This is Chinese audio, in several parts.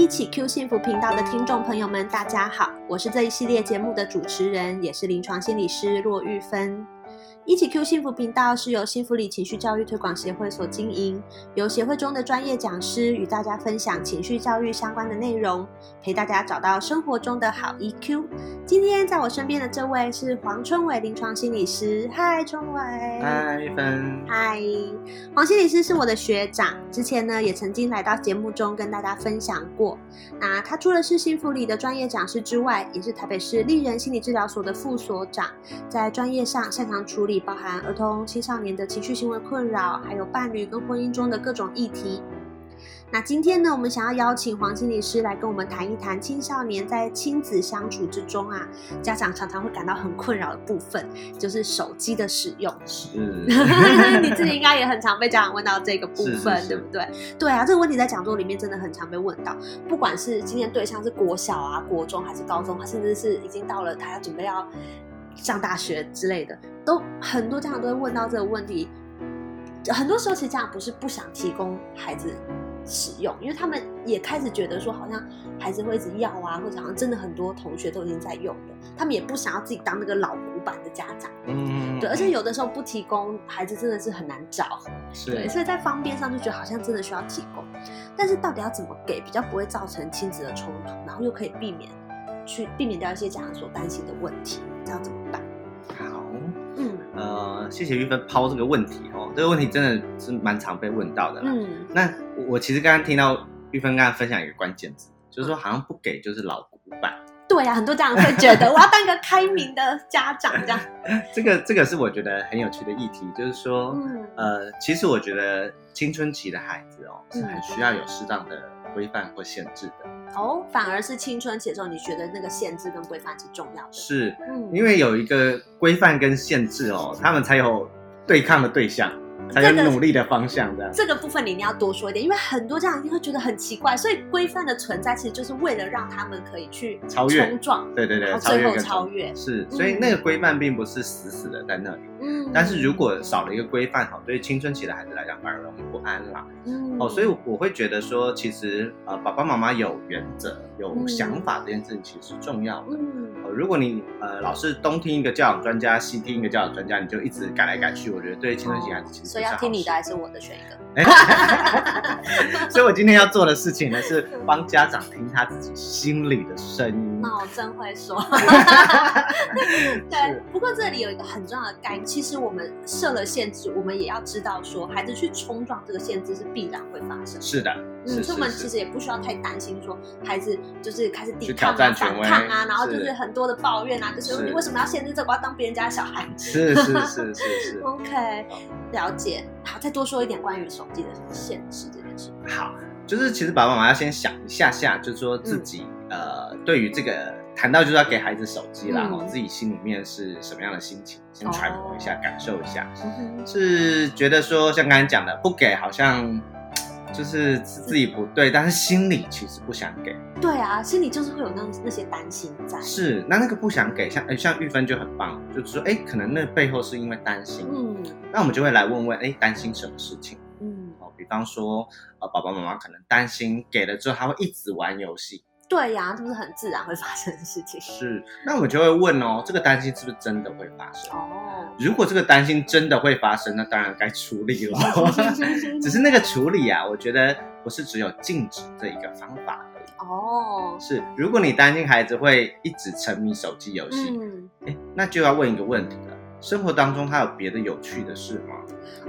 一起 Q 幸福频道的听众朋友们，大家好，我是这一系列节目的主持人，也是临床心理师骆玉芬。一起 Q 幸福频道是由幸福里情绪教育推广协会所经营，由协会中的专业讲师与大家分享情绪教育相关的内容，陪大家找到生活中的好 EQ。今天在我身边的这位是黄春伟临床心理师，嗨，春伟，嗨，一芬，嗨，黄心理师是我的学长，之前呢也曾经来到节目中跟大家分享过。那他除了是幸福里的专业讲师之外，也是台北市立人心理治疗所的副所长，在专业上擅长处理包含儿童、青少年的情绪行为困扰，还有伴侣跟婚姻中的各种议题。那今天呢，我们想要邀请黄心理师来跟我们谈一谈青少年在亲子相处之中啊，家长常常会感到很困扰的部分，就是手机的使用。是，你自己应该也很常被家长问到这个部分，是是是对不对？对啊，这个问题在讲座里面真的很常被问到，不管是今天对象是国小啊、国中还是高中，甚至是已经到了他要准备要上大学之类的，都很多家长都会问到这个问题。很多时候，其实家长不是不想提供孩子使用，因为他们也开始觉得说，好像孩子会一直要啊，或者好像真的很多同学都已经在用了，他们也不想要自己当那个老古板的家长。嗯，对，而且有的时候不提供，孩子真的是很难找。对，所以在方便上就觉得好像真的需要提供，但是到底要怎么给，比较不会造成亲子的冲突，然后又可以避免去避免掉一些家长所担心的问题，这要怎么办？好，嗯呃，谢谢玉芬抛这个问题哦，这个问题真的是蛮常被问到的啦。嗯，那我我其实刚刚听到玉芬刚刚分享一个关键字，就是说好像不给就是老古板，对呀、很多家长会觉得我要当一个开明的家长这样。这个这个是我觉得很有趣的议题，就是说，嗯呃，其实我觉得青春期的孩子哦，是嗯很需要有适当的规范或限制的，哦，反而是青春期的时候，你觉得那个限制跟规范是重要的。是嗯因为有一个规范跟限制哦，他们才有对抗的对象，才有努力的方向，这样。这个部分你一定要多说一点，因为很多家长一定会觉得很奇怪，所以规范的存在其实就是为了让他们可以去超越冲撞，对对对，然后最后超越超越。是，所以那个规范并不是死死的在那里，嗯但是如果少了一个规范，哈，对于青春期的孩子来讲反而容易不安啦。嗯哦，所以我会觉得说，其实呃，爸爸妈妈有原则、有嗯想法这件事情其实是重要的。嗯呃如果你呃老是东听一个教养专家，西听一个教养专家，你就一直改来改去，我觉得对青春期孩子其实所以是要听你的还是我的选一个？所以我今天要做的事情呢，是帮家长听他自己心里的声音。那我真会说。是对，不过这里有一个很重要的概念，其实我们设了限制，我们也要知道说，孩子去冲撞这个限制是必然会发生的。是的，是嗯，所以我们其实也不需要太担心，说孩子就是开始抵抗啊、挑战权威反抗啊，然后就是是很多的抱怨啊，就是是你为什么要限制这个？我要当别人家的小孩。是是是是是。OK，了解。好，再多说一点关于手机的限制这件事。好，就是其实爸爸妈妈要先想一下下，就是说自己、呃，对于这个谈到就是要给孩子手机啦，嗯。哈、自己心里面是什么样的心情，先揣摩一下，哦感受一下，嗯，是觉得说像刚才讲的，不给好像就是自己不对，但是心里其实不想给。对啊，心里就是会有那那些担心在。是，那那个不想给，像哎像玉芬就很棒，就是说哎，可能那背后是因为担心，嗯。那我们就会来问问，哎，担心什么事情？嗯，哦，比方说，呃，爸爸妈妈可能担心给了之后他会一直玩游戏，对呀、这不是很自然会发生的事情。是，那我们就会问哦，这个担心是不是真的会发生？哦，如果这个担心真的会发生，那当然该处理了。只是那个处理啊，我觉得不是只有禁止这一个方法而已。哦，是，如果你担心孩子会一直沉迷手机游戏，嗯，哎、那就要问一个问题了：生活当中他有别的有趣的事吗？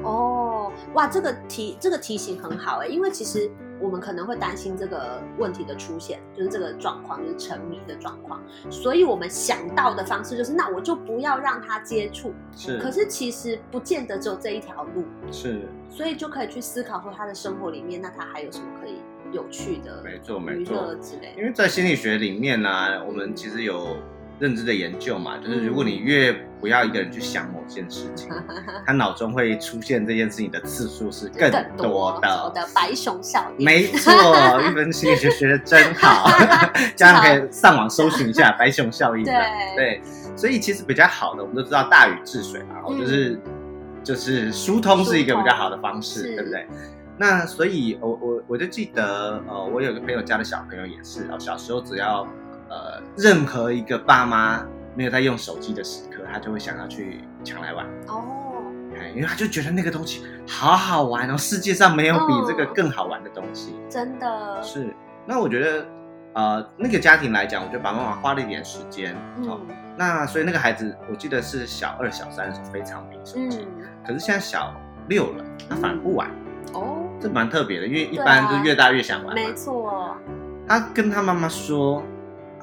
哦，哇，这个提这个提醒很好哎，因为其实我们可能会担心这个问题的出现，就是这个状况，就是沉迷的状况，所以我们想到的方式就是，那我就不要让他接触。是，可是其实不见得只有这一条路，是所以就可以去思考说他的生活里面，那他还有什么可以有趣的没错没娱错乐之类的。因为在心理学里面呢、我们其实有认知的研究嘛，就是如果你越不要一个人去想某件事情，他脑中会出现这件事情的次数是更多的。我的白熊效应。没错，玉芬心理学学的真好，家长可以上网搜寻一下白熊效应。对对，所以其实比较好的，我们都知道大禹治水嘛，嗯就是就是疏通是一个比较好的方式，是对不对？那所以我，我我就记得，呃，我有个朋友家的小朋友也是，哦，小时候只要呃任何一个爸妈没有在用手机的时刻，他就会想要去抢来玩，哦，哎，因为他就觉得那个东西好好玩哦，世界上没有比这个嗯更好玩的东西。真的，是，那我觉得，呃，那个家庭来讲，我觉得爸爸妈妈花了一点时间，哦，嗯那所以那个孩子，我记得是小二、小三的时候非常迷手机，嗯，可是现在小六了，他反而不玩，哦，这蛮特别的，因为一般就是越大越想玩嘛。没错，他跟他妈妈说：“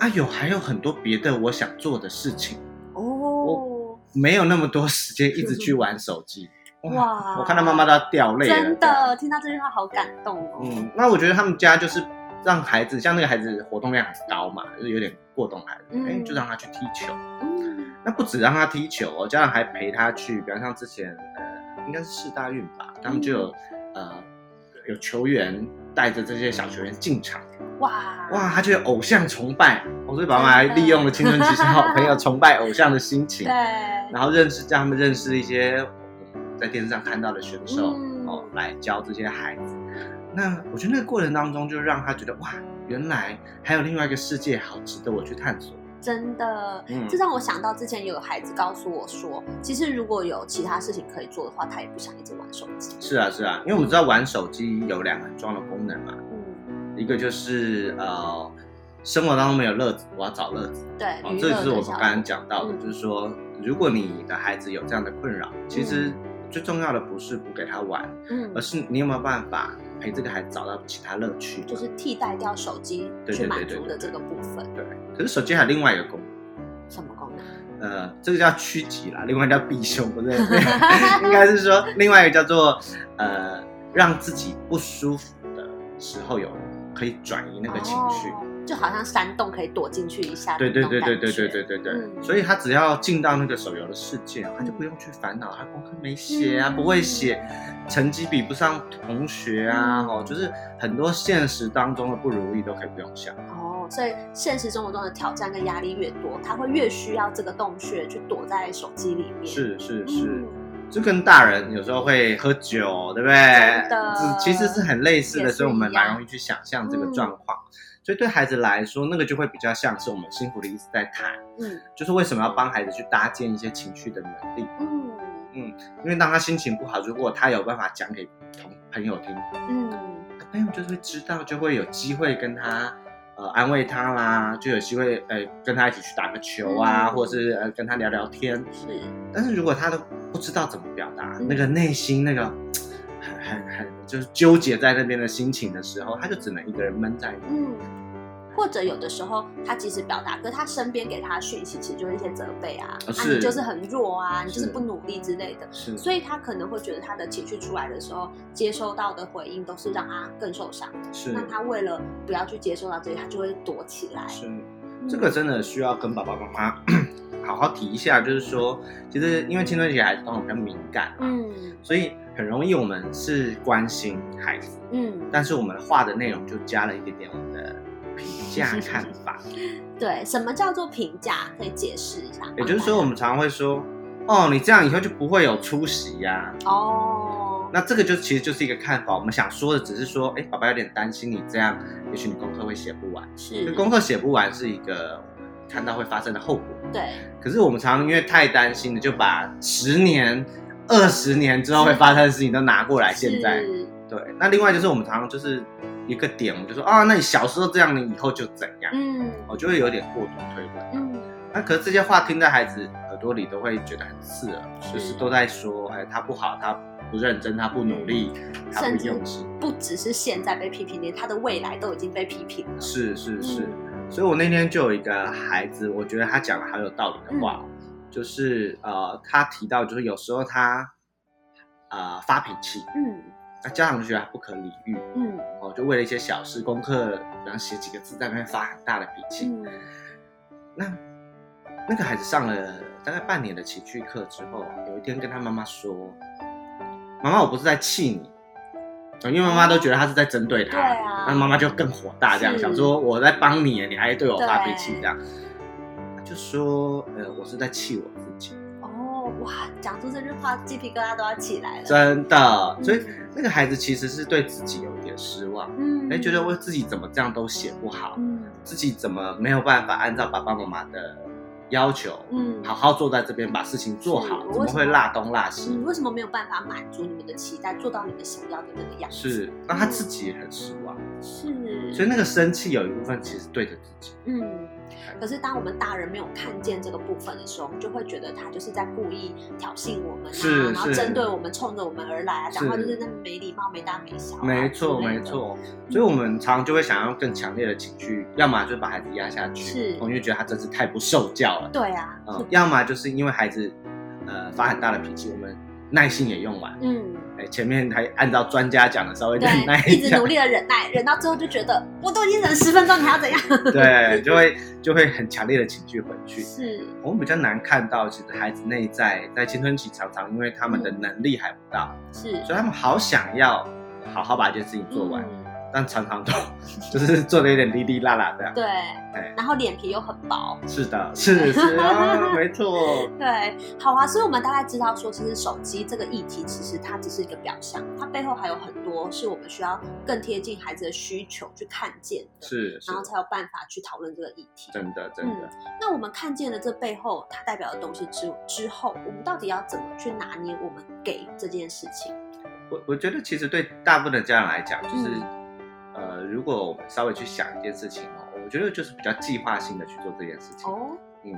啊，有还有很多别的我想做的事情，哦，没有那么多时间一直去玩手机。”哇我看到妈妈都要掉泪了。真的，听到这句话好感动哦。嗯，那我觉得他们家就是让孩子，像那个孩子活动量很高嘛，就是有点过动孩子，嗯哎、就让他去踢球。嗯，那不止让他踢球哦，家长还陪他去，比方像之前呃，应该是四大运吧，他们就有、呃有球员带着这些小球员进场，哇哇，他就有偶像崇拜，我、所以爸妈还利用了青春期时好朋友崇拜偶像的心情对，，然后认识让他们认识一些在电视上看到的选手、嗯哦，来教这些孩子。那我觉得那个过程当中，就让他觉得哇，原来还有另外一个世界好值得我去探索。真的，嗯这让我想到之前有孩子告诉我说，其实如果有其他事情可以做的话，他也不想一直玩手机。是啊，是啊，因为我们知道玩手机有两个很重要的功能嘛，嗯，一个就是呃，生活当中没有乐子，我要找乐子。对，哦，这就是我们刚刚讲到的，嗯就是说，如果你的孩子有这样的困扰，其实最重要的不是不给他玩，嗯而，是你有没有办法陪这个孩子找到其他乐趣。就是替代掉手机去对对对满足的这个部分。对，可是手机还有另外一个功能。什么功能？呃，这个叫趋吉啦，另外叫避凶，不对？应该是说另外一个叫做呃，让自己不舒服的时候有可以转移那个情绪。哦就好像山洞可以躲进去一下对对对对对对对对对，嗯。所以他只要进到那个手游的世界，他就不用去烦恼他功课没写啊，嗯。不会写，成绩比不上同学啊，嗯。哦，就是很多现实当中的不如意都可以不用想。哦，所以现实生活中的挑战跟压力越多，他会越需要这个洞穴去躲在手机里面。是是是，嗯就跟大人有时候会喝酒，对不对？这其实是很类似的，所以我们蛮容易去想象这个状况。所以对孩子来说，那个就会比较像是我们幸福的一直在谈，嗯就是为什么要帮孩子去搭建一些情绪的能力。嗯因为当他心情不好，如果他有办法讲给同朋友听，嗯，朋友就是会知道，就会有机会跟他呃安慰他啦，就有机会呃跟他一起去打个球啊，嗯或者是呃跟他聊聊天。是但是如果他都不知道怎么表达，嗯那个内心那个很很很就是纠结在那边的心情的时候，他就只能一个人闷在里面。嗯。或者有的时候，他即使表达，可是他身边给他的讯息，其实就是一些责备啊，啊，你就是很弱啊，你就是是不努力之类的，是，所以他可能会觉得他的情绪出来的时候，接收到的回应都是让他更受伤。是那他为了不要去接受到这些，他就会躲起来。是，嗯这个真的需要跟爸爸妈妈 好好提一下，就是说，其实因为青春期孩子通常比较敏感嘛，嗯所以很容易我们是关心孩子，嗯，但是我们画的内容就加了一点点我们的评价 看法。对，什么叫做评价？可以解释一下。也就是说，我们常常会说，哦，你这样以后就不会有出息呀、哦，那这个就其实就是一个看法。我们想说的只是说，哎，爸爸有点担心你这样，也许你功课会写不完。是功课写不完是一个看到会发生的后果。对，可是我们常常因为太担心了，就把十年、二十年之后会发生的事情都拿过来。现在，是对。那另外就是我们常常就是一个点，我就说啊，那你小时候这样，你以后就怎样？嗯。我就会有点过度推论。嗯。那可是这些话听在孩子耳朵里都会觉得很刺耳，是就是都在说，哎，他不好，他不认真，他不努力，他不用心。不只是现在被批评，连他的未来都已经被批评了。是是是，嗯。所以我那天就有一个孩子，我觉得他讲的好有道理的话，就是呃，他提到就是有时候他呃发脾气，嗯那家长就觉得他不可理喻，嗯哦，就为了一些小事，功课，然后写几个字在那边发很大的脾气，嗯那那个孩子上了大概半年的情绪课之后，有一天跟他妈妈说：“妈妈，我不是在气你。”因为妈妈都觉得他是在针对他，那妈妈就更火大，这样想说我在帮你，你还对我发脾气这样，就说呃我是在气我自己，哦，哇，讲出这句话，鸡皮疙瘩都要起来了。真的，所以嗯那个孩子其实是对自己有一点失望，嗯哎，觉得我自己怎么这样都写不好，嗯自己怎么没有办法按照爸爸妈妈的要求，嗯好好坐在这边把事情做好，怎么会落东落西？你，为什么没有办法满足你们的期待，做到你们想要的那个样子？是，那他自己也很失望，是，所以那个生气有一部分其实对着自己。嗯，可是当我们大人没有看见这个部分的时候，我们就会觉得他就是在故意挑衅我们啊，然后针对我们，冲着我们而来啊，讲话就是那么没礼貌、没大没小、啊。没错，没。错。所以我们常常就会想要更强烈的情绪，要么就是把孩子压下去，是我们就觉得他真是太不受教了，对啊，嗯，要么就是因为孩子呃发很大的脾气，我们耐心也用完，嗯，哎，前面还按照专家讲的稍微忍耐，下。一直努，力的忍耐，忍到最后就觉得 我都已经忍十分钟，你还要怎样？对，就会就会很强烈的情绪回去。是，我们比较难看到，其实孩子内在在青春期常常因为他们的能力还不到，是，所以他们好想要好好把一件事情做完，嗯但常常都 就是做的有点哩哩啦啦这样。对哎，然后脸皮又很薄。是的，是是啊，没错，对，好啊，所以我们大概知道说，其实手机这个议题，其实它只是一个表象，它背后还有很多是我们需要更贴近孩子的需求去看见的，是是然后才有办法去讨论这个议题。真的真的。那我们看见了这背后它代表的东西之之后，我们到底要怎么去拿捏我们给这件事情？我我觉得其实对大部分的家长来讲，就是、如果我们稍微去想一件事情哦，我觉得就是比较计划性的去做这件事情。哦，嗯，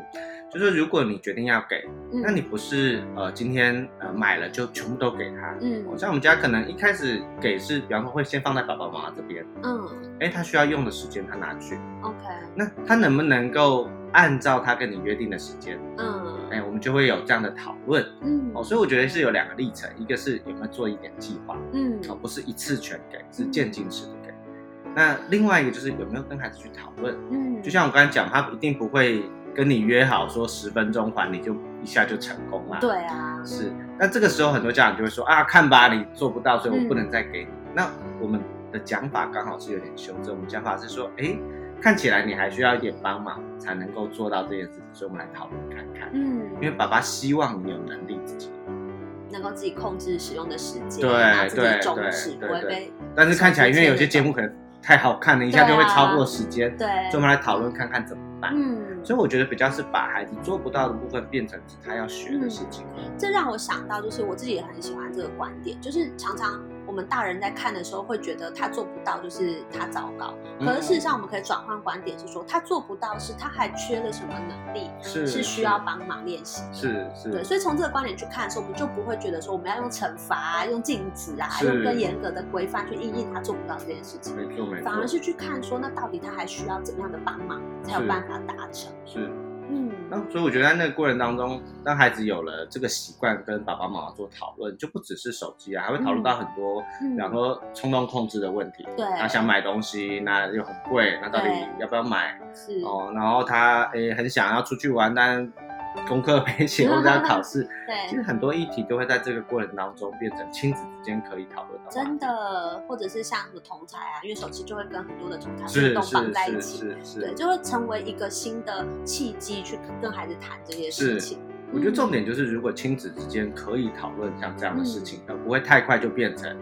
就是如果你决定要给，嗯那你不是呃今天呃买了就全部都给他。嗯哦像我们家可能一开始给是，比方说会先放在爸爸妈妈这边，嗯哎，他需要用的时间他拿去，，OK，那他能不能够按照他跟你约定的时间，嗯哎，我们就会有这样的讨论嗯哦。所以我觉得是有两个历程，一个是有没有做一点计划，嗯哦，不是一次全给，是渐进式的给。那另外一个就是有没有跟孩子去讨论，嗯，就像我刚才讲，他一定不会跟你约好说十分钟还，你就一下就成功了。对啊，是，那这个时候很多家长就会说啊，看吧，你做不到，所以我不能再给你。那我们的讲法刚好是有点修正，我们讲法是说，哎，看起来你还需要一点帮忙才能够做到这件事情，所以我们来讨论看看。嗯，因为爸爸希望你有能力自己，能够自己控制使用的时间，对对，对对不会被但是看起来因为有些节目可能太好看了，一下就会超过时间，对，所以我们来讨论看看怎么办。嗯，所以我觉得比较是把孩子做不到的部分变成是他要学的事情。这让我想到，就是我自己也很喜欢这个观点，就是常常我们大人在看的时候会觉得他做不到，就是他糟糕。嗯可是事实上，我们可以转换观点，是说他做不到，是他还缺了什么能力，是是需要帮忙练习。是是对，所以从这个观点去看的时候，我们就不会觉得说我们要用惩罚啊、用禁止啊、用更严格的规范去应应他做不到这件事情，没错没错，反而是去看说，那到底他还需要怎么样的帮忙，才有办法达成。是。嗯，那所以我觉得在那个过程当中，当孩子有了这个习惯，跟爸爸妈妈做讨论，就不只是手机啊，还会讨论到很多，嗯比方说冲动控制的问题。对，他想买东西，那又很贵，那到底要不要买？是，哦，然后他诶很想要出去玩，但功课没写或者要考试，对。其实，很多议题都会在这个过程当中变成亲子之间可以讨论的。真的，或者是像什么同才啊，因为手机就会跟很多的同才是运动绑是是在一起，是是，对，就会成为一个新的契机去跟孩子谈这些事情。我觉得重嗯点就是，如果亲子之间可以讨论像这样的事情，而不会太快就变成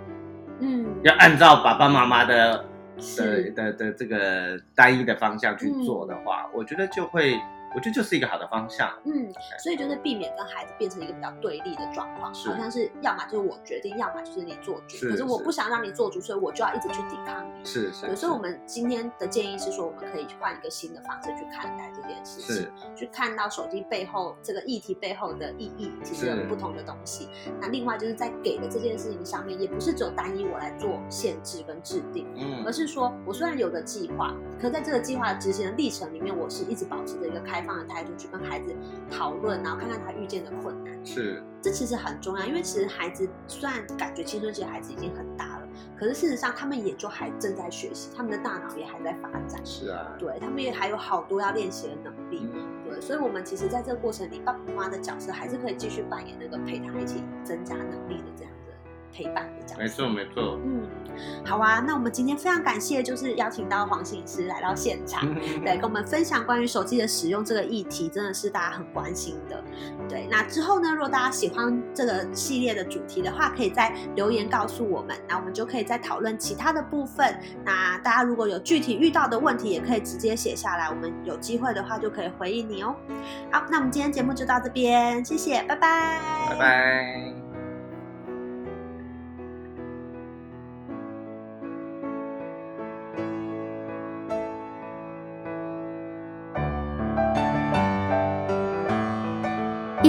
嗯，要按照爸爸妈妈的的是。的的这个单一的方向去做嗯的话，我觉得就会，我觉得就是一个好的方向。嗯，所以就是避免跟孩子变成一个比较对立的状况，好像是要么就是我决定，要么就是你做主。是可是我不想让你做主，所以我就要一直去抵抗你。是是，对，所以我们今天的建议是说，我们可以换一个新的方式去看待这件事情，去看到手机背后这个议题背后的意义，其实是有不同的东西。那另外就是在给的这件事情上面，也不是只有单一我来做限制跟制定，嗯而是说我虽然有个计划，可在这个计划的执行的历程里面，我是一直保持着一个开放的态度去跟孩子讨论，然后看看他遇见的困难。是这其实很重要，因为其实孩子虽然感觉青春期的孩子已经很大了，可是事实上他们也就还正在学习，他们的大脑也还在发展，是啊，对他们也还有好多要练习的能力。嗯对，所以，我们其实在这个过程里，爸爸妈妈的角色还是可以继续扮演那个陪他一起增加能力的这样的陪伴的角色。没错，没错。嗯，好啊，那我们今天非常感谢，就是邀请到黄心理师来到现场，对，跟我们分享关于手机的使用这个议题，真的是大家很关心的。对，那之后呢，如果大家喜欢这个系列的主题的话，可以在留言告诉我们，那我们就可以再讨论其他的部分。那大家如果有具体遇到的问题，也可以直接写下来，我们有机会的话就可以回应你哦。好，那我们今天节目就到这边，谢谢，拜拜，拜拜。